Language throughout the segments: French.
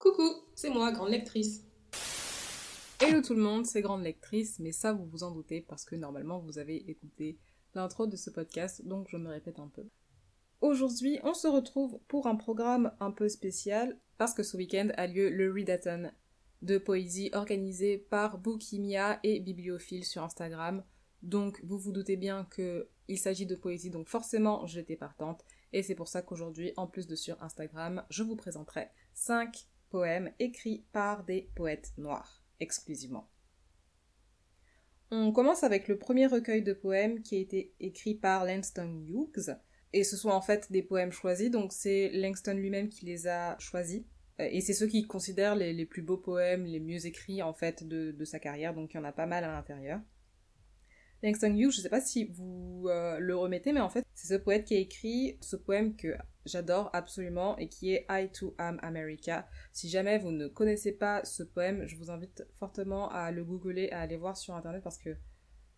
Coucou, c'est moi, grande lectrice. Hello tout le monde, c'est Grande Lectrice, mais ça vous vous en doutez parce que normalement vous avez écouté l'intro de ce podcast, donc je me répète un peu. Aujourd'hui, on se retrouve pour un programme un peu spécial parce que ce week-end a lieu le Readathon de poésie organisé par Bookimia et Bibliophile sur Instagram. Donc vous vous doutez bien que il s'agit de poésie, donc forcément j'étais partante. Et c'est pour ça qu'aujourd'hui, en plus de sur Instagram, je vous présenterai 5 poèmes écrits par des poètes noirs, exclusivement. On commence avec le premier recueil de poèmes qui a été écrit par Langston Hughes. Et ce sont en fait des poèmes choisis, donc c'est Langston lui-même qui les a choisis. Euh, et c'est ceux qu'il considère les, plus beaux poèmes, les mieux écrits en fait de, sa carrière, donc il y en a pas mal à l'intérieur. Langston Hughes, je sais pas si vous euh, le remettez, mais en fait, c'est ce poète qui a écrit ce poème que j'adore absolument et qui est I Too Am America. Si jamais vous ne connaissez pas ce poème, je vous invite fortement à le googler, à aller voir sur internet parce que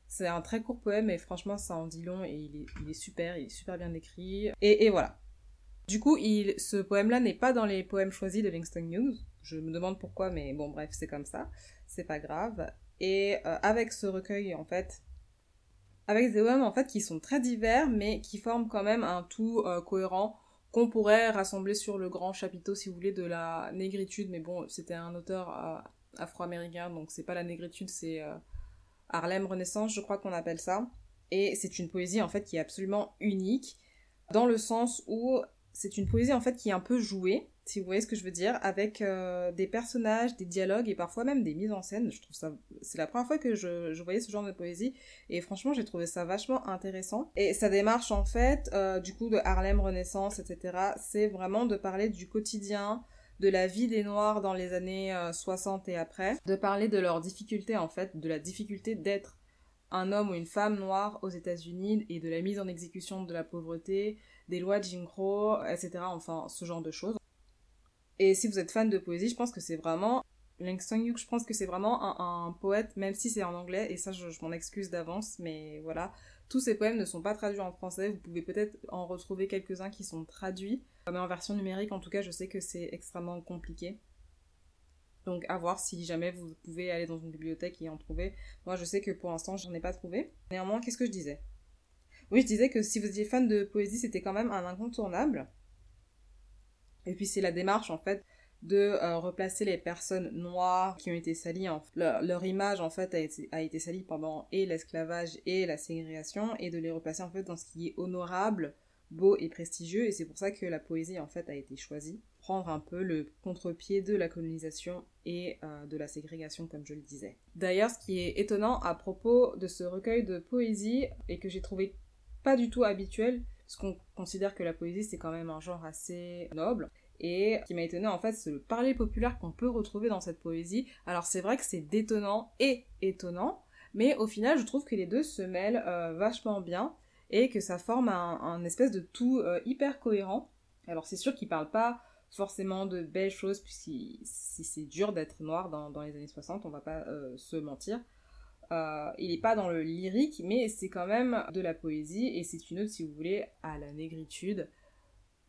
c'est un très court poème et franchement, ça en dit long et il est, super, il est super bien écrit. Et, voilà. Du coup, il, ce poème-là n'est pas dans les poèmes choisis de Langston Hughes. Je me demande pourquoi, mais bon, bref, c'est comme ça. C'est pas grave. Et euh, avec ce recueil, en fait, avec des poèmes en fait qui sont très divers mais qui forment quand même un tout euh, cohérent qu'on pourrait rassembler sur le grand chapiteau si vous voulez de la négritude. Mais bon c'était un auteur euh, afro-américain donc c'est pas la négritude c'est euh, Harlem Renaissance je crois qu'on appelle ça. Et c'est une poésie en fait qui est absolument unique dans le sens où c'est une poésie en fait qui est un peu jouée si vous voyez ce que je veux dire, avec euh, des personnages, des dialogues et parfois même des mises en scène. Je trouve ça, c'est la première fois que je, je, voyais ce genre de poésie et franchement j'ai trouvé ça vachement intéressant. Et sa démarche en fait, euh, du coup de Harlem Renaissance, etc., c'est vraiment de parler du quotidien, de la vie des Noirs dans les années 60 euh, et après, de parler de leurs difficultés en fait, de la difficulté d'être un homme ou une femme noire aux États-Unis et de la mise en exécution de la pauvreté, des lois de Jim Crow, etc. Enfin, ce genre de choses. Et si vous êtes fan de poésie, je pense que c'est vraiment Langston Hughes, je pense que c'est vraiment un, poète, même si c'est en anglais, et ça je, m'en excuse d'avance, mais voilà. Tous ces poèmes ne sont pas traduits en français, vous pouvez peut-être en retrouver quelques-uns qui sont traduits, mais en version numérique en tout cas je sais que c'est extrêmement compliqué. Donc à voir si jamais vous pouvez aller dans une bibliothèque et en trouver. Moi je sais que pour l'instant j'en ai pas trouvé. Néanmoins, qu'est-ce que je disais? Oui, je disais que si vous étiez fan de poésie, c'était quand même un incontournable. Et puis c'est la démarche en fait de euh, replacer les personnes noires qui ont été salies, leur, image en fait a été, a été salie pendant et l'esclavage et la ségrégation et de les replacer en fait dans ce qui est honorable, beau et prestigieux et c'est pour ça que la poésie en fait a été choisie. Prendre un peu le contre-pied de la colonisation et euh, de la ségrégation comme je le disais. D'ailleurs ce qui est étonnant à propos de ce recueil de poésie et que j'ai trouvé pas du tout habituel, parce qu'on considère que la poésie c'est quand même un genre assez noble. Et ce qui m'a étonné en fait, c'est le parler populaire qu'on peut retrouver dans cette poésie. Alors c'est vrai que c'est détonnant et étonnant, mais au final je trouve que les deux se mêlent euh, vachement bien et que ça forme un, espèce de tout euh, hyper cohérent. Alors c'est sûr qu'il parle pas forcément de belles choses, puisque c'est dur d'être noir dans, les années 60, on va pas euh, se mentir. Euh, il n'est pas dans le lyrique, mais c'est quand même de la poésie et c'est une ode, si vous voulez, à la négritude.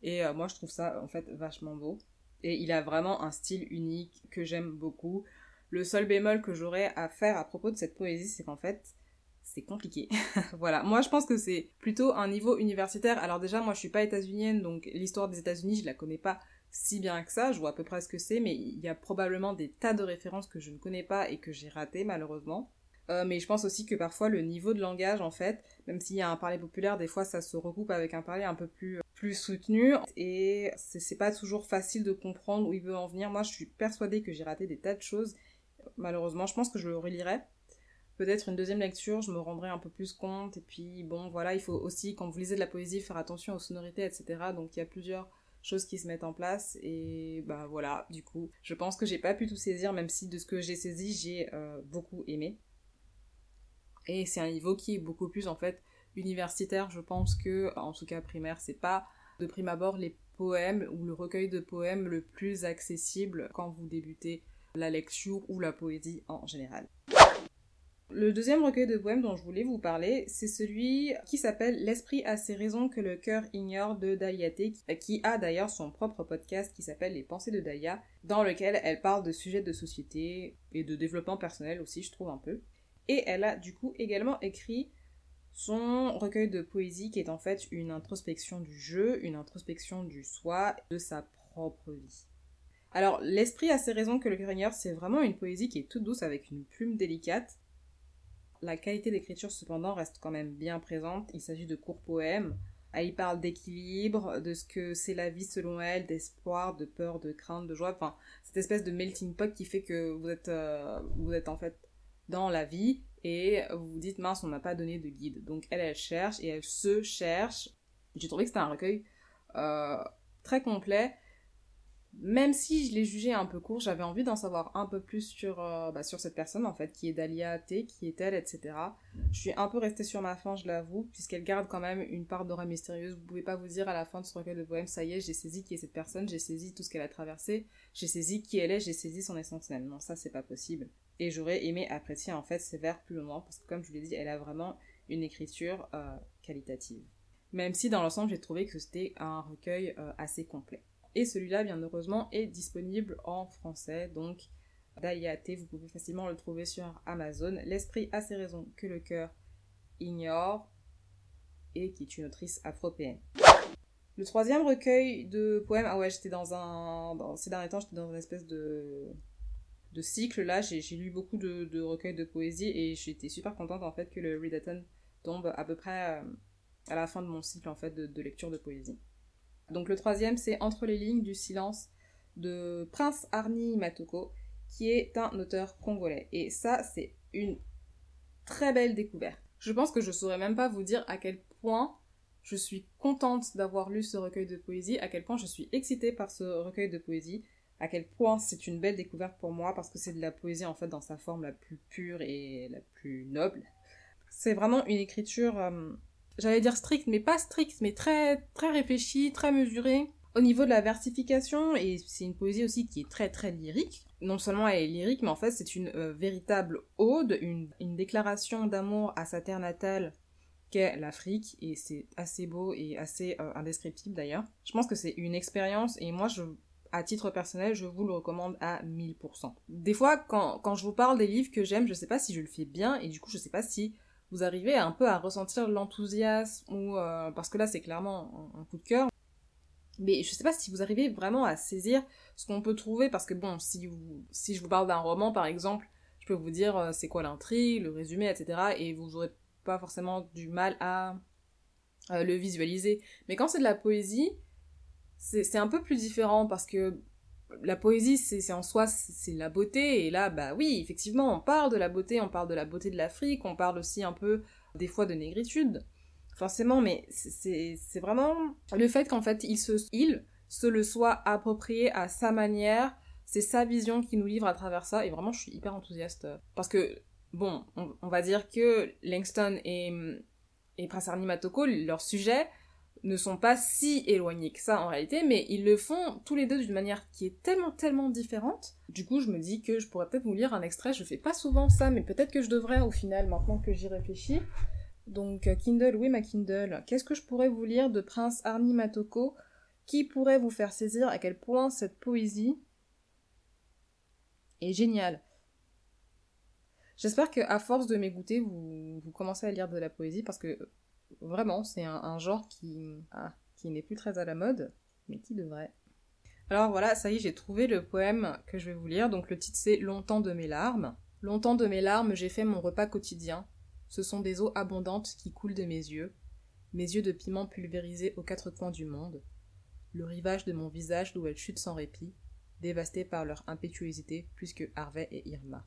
Et euh, moi, je trouve ça en fait vachement beau. Et il a vraiment un style unique que j'aime beaucoup. Le seul bémol que j'aurais à faire à propos de cette poésie, c'est qu'en fait, c'est compliqué. voilà. Moi, je pense que c'est plutôt un niveau universitaire. Alors déjà, moi, je suis pas états-unienne, donc l'histoire des États-Unis, je la connais pas si bien que ça. Je vois à peu près ce que c'est, mais il y a probablement des tas de références que je ne connais pas et que j'ai ratées, malheureusement. Euh, mais je pense aussi que parfois le niveau de langage, en fait, même s'il y a un parler populaire, des fois ça se recoupe avec un parler un peu plus, plus soutenu. Et c'est pas toujours facile de comprendre où il veut en venir. Moi, je suis persuadée que j'ai raté des tas de choses. Malheureusement, je pense que je le relirai. Peut-être une deuxième lecture, je me rendrai un peu plus compte. Et puis, bon, voilà, il faut aussi, quand vous lisez de la poésie, faire attention aux sonorités, etc. Donc, il y a plusieurs choses qui se mettent en place et bah voilà du coup je pense que j'ai pas pu tout saisir même si de ce que j'ai saisi j'ai euh, beaucoup aimé et c'est un niveau qui est beaucoup plus en fait universitaire. Je pense que, en tout cas primaire, c'est pas de prime abord les poèmes ou le recueil de poèmes le plus accessible quand vous débutez la lecture ou la poésie en général. Le deuxième recueil de poèmes dont je voulais vous parler, c'est celui qui s'appelle L'esprit a ses raisons que le cœur ignore de Daliaté, qui a d'ailleurs son propre podcast qui s'appelle Les pensées de Dalia, dans lequel elle parle de sujets de société et de développement personnel aussi, je trouve un peu. Et elle a du coup également écrit son recueil de poésie qui est en fait une introspection du jeu, une introspection du soi, de sa propre vie. Alors, l'esprit a ses raisons que le ignore, c'est vraiment une poésie qui est toute douce avec une plume délicate la qualité d'écriture, cependant, reste quand même bien présente. Il s'agit de courts poèmes. Elle y parle d'équilibre, de ce que c'est la vie selon elle, d'espoir, de peur, de crainte, de joie. Enfin, cette espèce de melting pot qui fait que vous êtes, euh, vous êtes en fait dans la vie et vous vous dites mince, on m'a pas donné de guide. Donc elle, elle cherche et elle se cherche. J'ai trouvé que c'était un recueil euh, très complet même si je l'ai jugé un peu court, j'avais envie d'en savoir un peu plus sur, euh, bah, sur cette personne, en fait, qui est Dalia T, qui est elle, etc. Je suis un peu restée sur ma fin, je l'avoue, puisqu'elle garde quand même une part d'aura mystérieuse. Vous pouvez pas vous dire à la fin de ce recueil de poèmes, ça y est, j'ai saisi qui est cette personne, j'ai saisi tout ce qu'elle a traversé, j'ai saisi qui elle est, j'ai saisi son même. Non, ça, c'est pas possible. Et j'aurais aimé apprécier, en fait, ses vers plus loin, parce que comme je vous l'ai dit, elle a vraiment une écriture euh, qualitative. Même si, dans l'ensemble, j'ai trouvé que c'était un recueil euh, assez complet. Et celui-là, bien heureusement, est disponible en français. Donc, Daliate, vous pouvez facilement le trouver sur Amazon. L'esprit a ses raisons que le cœur ignore et qui est une autrice afropéenne. Le troisième recueil de poèmes, ah ouais, j'étais dans un. Ces derniers temps, j'étais dans une espèce de. De cycle là. J'ai lu beaucoup de, recueils de poésie et j'étais super contente en fait que le Readathon tombe à peu près euh, à la fin de mon cycle en fait de lecture de poésie. Donc le troisième, c'est Entre les lignes du silence de Prince Arni Matoko, qui est un auteur congolais. Et ça, c'est une très belle découverte. Je pense que je saurais même pas vous dire à quel point je suis contente d'avoir lu ce recueil de poésie, à quel point je suis excitée par ce recueil de poésie, à quel point c'est une belle découverte pour moi parce que c'est de la poésie en fait dans sa forme la plus pure et la plus noble. C'est vraiment une écriture euh, j'allais dire strict, mais pas strict, mais très, très réfléchi, très mesuré. Au niveau de la versification, et c'est une poésie aussi qui est très très lyrique, non seulement elle est lyrique, mais en fait c'est une euh, véritable ode, une, déclaration d'amour à sa terre natale qu'est l'Afrique, et c'est assez beau et assez euh, indescriptible d'ailleurs. Je pense que c'est une expérience, et moi je, à titre personnel, je vous le recommande à 1000%. Des fois, quand, je vous parle des livres que j'aime, je sais pas si je le fais bien, et du coup je sais pas si vous arrivez un peu à ressentir l'enthousiasme ou euh, parce que là c'est clairement un, coup de cœur. Mais je sais pas si vous arrivez vraiment à saisir ce qu'on peut trouver parce que bon, si si je vous parle d'un roman par exemple, je peux vous dire euh, c'est quoi l'intrigue, le résumé, etc. Et vous aurez pas forcément du mal à euh, le visualiser. Mais quand c'est de la poésie, c'est un peu plus différent parce que la poésie, c'est en soi, c'est la beauté. Et là, bah oui, effectivement, on parle de la beauté, on parle de la beauté de l'Afrique, on parle aussi un peu, des fois, de négritude. Forcément, mais c'est vraiment le fait qu'en fait, il se, se le soit approprié à sa manière. C'est sa vision qui nous livre à travers ça. Et vraiment, je suis hyper enthousiaste. Parce que, bon, on, va dire que Langston et, et Prince Arnie Matoko, leur sujet, ne sont pas si éloignés que ça en réalité, mais ils le font tous les deux d'une manière qui est tellement tellement différente. Du coup, je me dis que je pourrais peut-être vous lire un extrait. Je fais pas souvent ça, mais peut-être que je devrais au final, maintenant que j'y réfléchis. Donc, euh, Kindle, oui, ma Kindle. Qu'est-ce que je pourrais vous lire de Prince Arni Matoko? Qui pourrait vous faire saisir? À quel point cette poésie est géniale? J'espère qu'à force de m'écouter, vous, vous commencez à lire de la poésie parce que Vraiment, c'est un, genre qui, ah, qui n'est plus très à la mode, mais qui devrait. Alors voilà, ça y est, j'ai trouvé le poème que je vais vous lire. Donc le titre c'est Longtemps de mes larmes. Longtemps de mes larmes, j'ai fait mon repas quotidien. Ce sont des eaux abondantes qui coulent de mes yeux, mes yeux de piment pulvérisés aux quatre coins du monde. Le rivage de mon visage d'où elles chutent sans répit, dévasté par leur impétuosité plus que Harvey et Irma.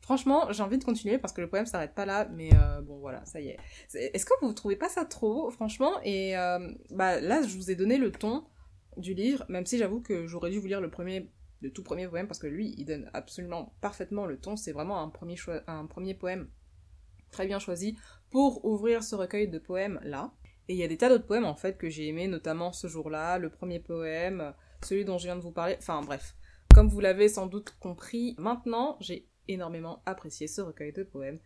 Franchement, j'ai envie de continuer parce que le poème s'arrête pas là, mais euh, bon voilà, ça y est. Est-ce que vous trouvez pas ça trop, franchement? Et euh, bah là, je vous ai donné le ton du livre, même si j'avoue que j'aurais dû vous lire le premier, le tout premier poème parce que lui, il donne absolument parfaitement le ton. C'est vraiment un premier, un premier poème très bien choisi pour ouvrir ce recueil de poèmes là. Et il y a des tas d'autres poèmes en fait que j'ai aimé, notamment ce jour-là, le premier poème, celui dont je viens de vous parler. Enfin bref, comme vous l'avez sans doute compris, maintenant j'ai énormément apprécié ce recueil de poèmes.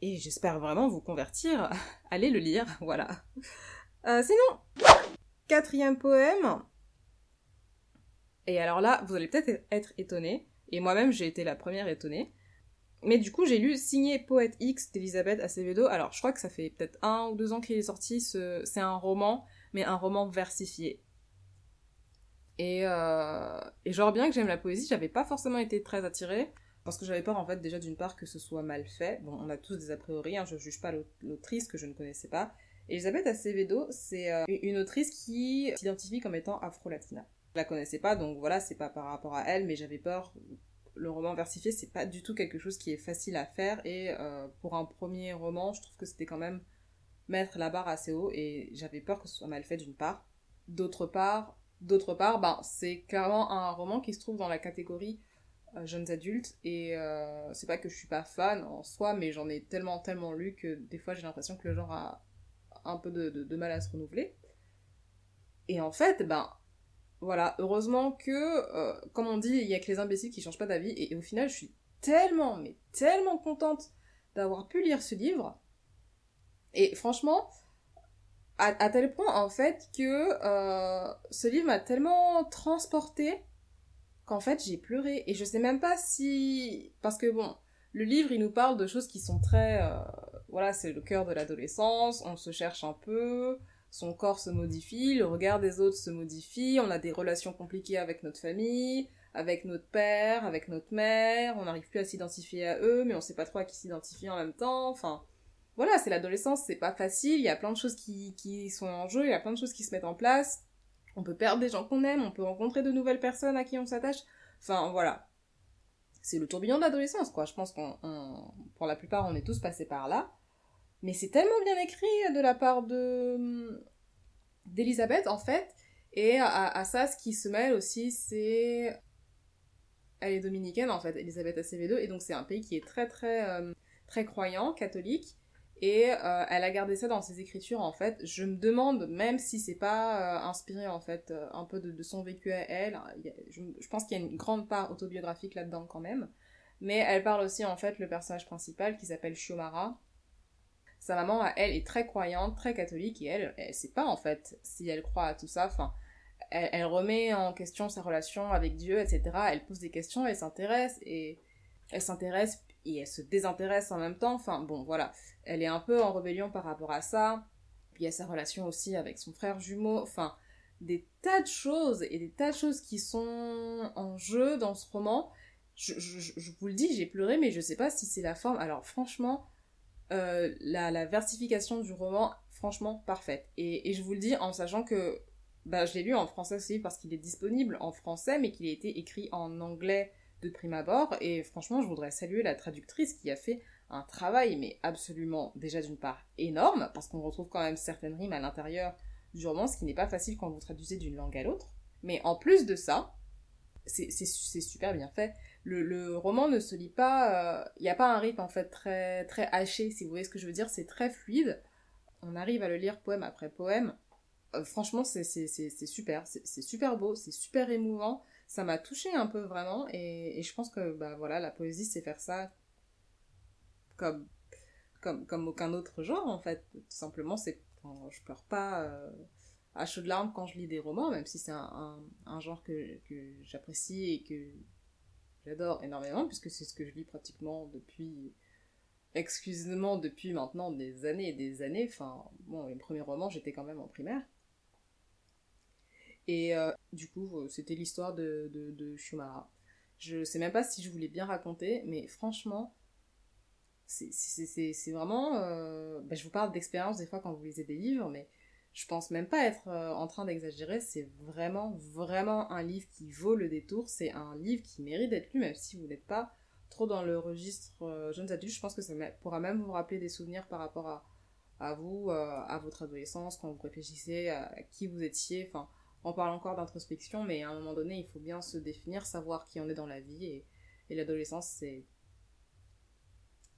et j'espère vraiment vous convertir. Allez le lire, voilà. Euh, sinon, quatrième poème. Et alors là, vous allez peut-être être étonné, et moi-même j'ai été la première étonnée. Mais du coup, j'ai lu Signé Poète X d'Elisabeth Acevedo. Alors, je crois que ça fait peut-être un ou deux ans qu'il est sorti. C'est un roman, mais un roman versifié. Et, euh... et genre, bien que j'aime la poésie, j'avais pas forcément été très attirée. Parce que j'avais peur, en fait, déjà d'une part que ce soit mal fait. Bon, on a tous des a priori, hein, je juge pas l'autrice que je ne connaissais pas. Elisabeth Acevedo, c'est euh, une autrice qui s'identifie comme étant afro-latina. Je la connaissais pas, donc voilà, c'est pas par rapport à elle, mais j'avais peur le roman versifié, c'est pas du tout quelque chose qui est facile à faire. Et euh, pour un premier roman, je trouve que c'était quand même mettre la barre assez haut. Et j'avais peur que ce soit mal fait d'une part. D'autre part, d'autre part, ben, c'est clairement un roman qui se trouve dans la catégorie jeunes adultes. Et euh, c'est pas que je suis pas fan en soi, mais j'en ai tellement, tellement lu que des fois j'ai l'impression que le genre a un peu de, mal à se renouveler. Et en fait, ben, voilà, heureusement que, euh, comme on dit, il y a que les imbéciles qui changent pas d'avis, et, au final, je suis tellement, mais tellement contente d'avoir pu lire ce livre. Et franchement, à, tel point, en fait, que euh, ce livre m'a tellement transportée qu'en fait, j'ai pleuré. Et je sais même pas si... Parce que bon, le livre, il nous parle de choses qui sont très... Euh, voilà, c'est le cœur de l'adolescence, on se cherche un peu, son corps se modifie, le regard des autres se modifie, on a des relations compliquées avec notre famille, avec notre père, avec notre mère, on n'arrive plus à s'identifier à eux, mais on sait pas trop à qui s'identifier en même temps, enfin... Voilà, c'est l'adolescence, c'est pas facile, il y a plein de choses qui, qui sont en jeu, il y a plein de choses qui se mettent en place, on peut perdre des gens qu'on aime, on peut rencontrer de nouvelles personnes à qui on s'attache, enfin voilà. C'est le tourbillon de l'adolescence, quoi, je pense qu'on... Pour la plupart, on est tous passés par là, mais c'est tellement bien écrit de la part de d'Elisabeth, en fait. Et à, ça, ce qui se mêle aussi, c'est... Elle est dominicaine, en fait, Elisabeth Acevedo, et donc c'est un pays qui est très, très, euh, très croyant, catholique. Et euh, elle a gardé ça dans ses écritures, en fait. Je me demande, même si c'est pas euh, inspiré, en fait, un peu de, son vécu à elle, je, pense qu'il y a une grande part autobiographique là-dedans, quand même. Mais elle parle aussi, en fait, le personnage principal, qui s'appelle Shiomara, sa maman, elle, est très croyante, très catholique, et elle, elle sait pas en fait si elle croit à tout ça. Enfin, elle, remet en question sa relation avec Dieu, etc. Elle pose des questions, elle s'intéresse, et elle s'intéresse et elle se désintéresse en même temps. Enfin, bon, voilà. Elle est un peu en rébellion par rapport à ça. Puis il y a sa relation aussi avec son frère jumeau. Enfin, des tas de choses et des tas de choses qui sont en jeu dans ce roman. Je, je vous le dis, j'ai pleuré, mais je sais pas si c'est la forme. Alors, franchement, euh, la, versification du roman, franchement, parfaite. Et, je vous le dis en sachant que bah, je l'ai lu en français aussi parce qu'il est disponible en français, mais qu'il a été écrit en anglais de prime abord. Et franchement, je voudrais saluer la traductrice qui a fait un travail, mais absolument déjà d'une part énorme, parce qu'on retrouve quand même certaines rimes à l'intérieur du roman, ce qui n'est pas facile quand vous traduisez d'une langue à l'autre. Mais en plus de ça, c'est super bien fait le, roman ne se lit pas, il euh, n'y a pas un rythme en fait très, très haché, si vous voyez ce que je veux dire, c'est très fluide. On arrive à le lire poème après poème. Euh, franchement, c'est super, c'est super beau, c'est super émouvant. Ça m'a touché un peu vraiment, et, je pense que bah voilà, la poésie, c'est faire ça comme, comme, comme aucun autre genre en fait. Tout simplement, c'est je pleure pas euh, à chaudes larmes quand je lis des romans, même si c'est un, un, genre que, que j'apprécie et que j'adore énormément, puisque c'est ce que je lis pratiquement depuis, exclusivement depuis maintenant des années et des années. Enfin, bon, les premiers romans, j'étais quand même en primaire. Et euh, du coup, euh, c'était l'histoire de, de, Shumara. Je sais même pas si je voulais bien raconter, mais franchement, c'est vraiment... Euh, bah, je vous parle d'expérience des fois quand vous lisez des livres, mais je pense même pas être en train d'exagérer, c'est vraiment, vraiment un livre qui vaut le détour, c'est un livre qui mérite d'être lu, même si vous n'êtes pas trop dans le registre jeunes adultes, je pense que ça pourra même vous rappeler des souvenirs par rapport à, à vous, à votre adolescence, quand vous réfléchissez à, qui vous étiez, enfin, on parle encore d'introspection, mais à un moment donné, il faut bien se définir, savoir qui on est dans la vie, et, l'adolescence, c'est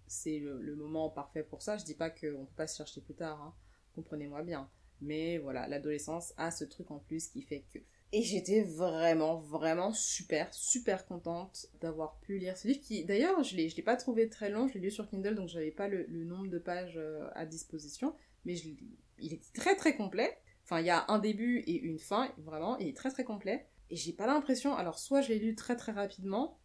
c'est le, moment parfait pour ça. Je dis pas qu'on peut pas se chercher plus tard, hein. comprenez-moi bien. Mais voilà, l'adolescence a ce truc en plus qui fait que Et j'étais vraiment, vraiment super, super contente d'avoir pu lire ce livre qui, d'ailleurs, je ne l'ai pas trouvé très long, je l'ai lu sur Kindle, donc j'avais pas le, nombre de pages euh, à disposition, mais il est très très complet. Enfin, il y a un début et une fin, vraiment, il est très très complet. Et j'ai pas l'impression, alors soit je l'ai lu très très rapidement,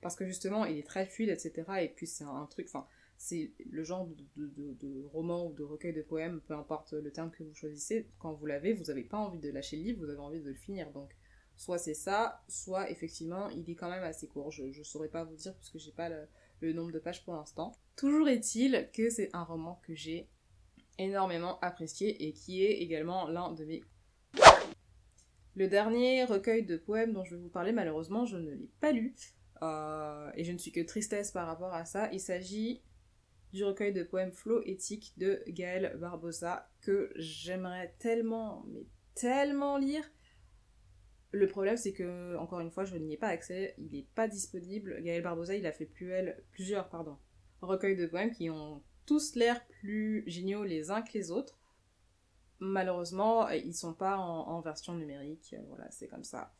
parce que justement il est très fluide, etc. Et puis c'est un, truc, enfin, c'est le genre de, roman ou de recueil de poèmes, peu importe le terme que vous choisissez, quand vous l'avez, vous n'avez pas envie de lâcher le livre, vous avez envie de le finir. Donc, soit c'est ça, soit effectivement, il est quand même assez court. Je ne saurais pas vous dire puisque j'ai pas le, nombre de pages pour l'instant. Toujours est-il que c'est un roman que j'ai énormément apprécié et qui est également l'un de mes. Le dernier recueil de poèmes dont je vais vous parler, malheureusement, je ne l'ai pas lu. Euh, et je ne suis que tristesse par rapport à ça. Il s'agit du recueil de poèmes flow éthique de Gaël Barbosa que j'aimerais tellement, mais tellement lire. Le problème, c'est que, encore une fois, je n'y ai pas accès, il n'est pas disponible. Gaël Barbosa, il a fait plusieurs pardon, recueils de poèmes qui ont tous l'air plus géniaux les uns que les autres. Malheureusement, ils sont pas en, version numérique, voilà, c'est comme ça.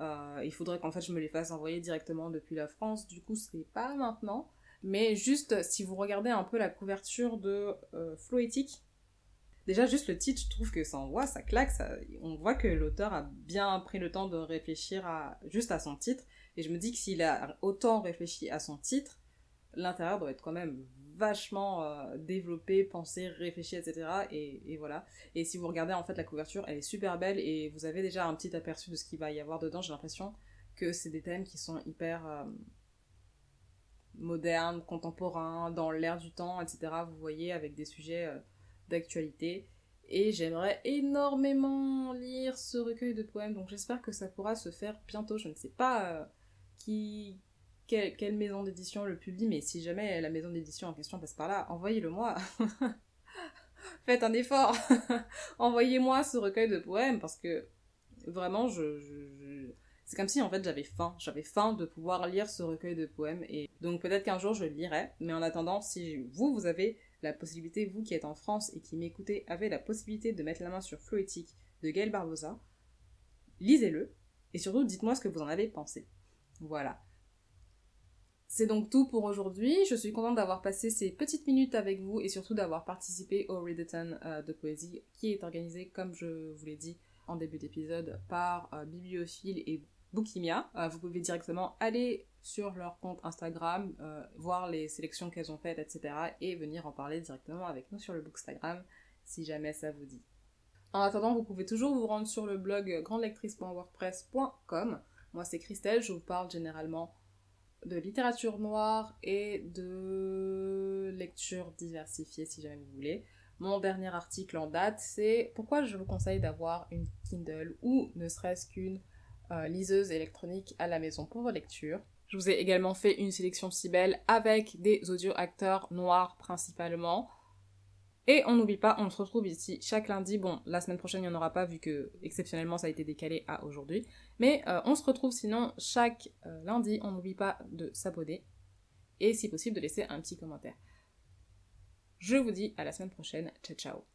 Euh, il faudrait qu'en fait je me les fasse envoyer directement depuis la France, du coup c'est pas maintenant. Mais juste, si vous regardez un peu la couverture de euh, Floétique, déjà juste le titre, je trouve que ça envoie, ça claque, on voit que l'auteur a bien pris le temps de réfléchir à, juste à son titre. Et je me dis que s'il a autant réfléchi à son titre, l'intérieur doit être quand même vachement euh, développé, pensé, réfléchi, etc. Et, voilà. Et si vous regardez en fait la couverture, elle est super belle et vous avez déjà un petit aperçu de ce qu'il va y avoir dedans. J'ai l'impression que c'est des thèmes qui sont hyper euh, moderne, contemporain, dans l'air du temps, etc. Vous voyez, avec des sujets euh, d'actualité. Et j'aimerais énormément lire ce recueil de poèmes, donc j'espère que ça pourra se faire bientôt. Je ne sais pas qui, quelle, maison d'édition le publie, mais si jamais la maison d'édition en question passe par là, envoyez-le moi. Faites un effort. Envoyez-moi ce recueil de poèmes parce que vraiment, je c'est comme si en fait j'avais faim, j'avais faim de pouvoir lire ce recueil de poèmes et donc peut-être qu'un jour je le lirai, mais en attendant, si vous, vous avez la possibilité, vous qui êtes en France et qui m'écoutez, avez la possibilité de mettre la main sur Floétique de Gaël Barbosa, lisez-le et surtout dites-moi ce que vous en avez pensé. Voilà. C'est donc tout pour aujourd'hui. Je suis contente d'avoir passé ces petites minutes avec vous et surtout d'avoir participé au Readathon euh, de poésie qui est organisé, comme je vous l'ai dit en début d'épisode, par euh, Bibliophile et Bookimia. Euh, vous pouvez directement aller sur leur compte Instagram, voir les sélections qu'elles ont faites, etc. et venir en parler directement avec nous sur le Bookstagram si jamais ça vous dit. En attendant, vous pouvez toujours vous rendre sur le blog grandelectrice.wordpress.com. Moi, c'est Christelle, je vous parle généralement de littérature noire et de lecture diversifiée si jamais vous voulez. Mon dernier article en date, c'est pourquoi je vous conseille d'avoir une Kindle ou ne serait-ce qu'une euh, liseuse électronique à la maison pour vos lectures? Je vous ai également fait une sélection si belle avec des audio-acteurs noirs principalement. Et on n'oublie pas, on se retrouve ici chaque lundi. Bon, la semaine prochaine, il n'y en aura pas vu que exceptionnellement ça a été décalé à aujourd'hui. Mais euh, on se retrouve sinon chaque euh, lundi. On n'oublie pas de s'abonner et si possible de laisser un petit commentaire. Je vous dis à la semaine prochaine. Ciao ciao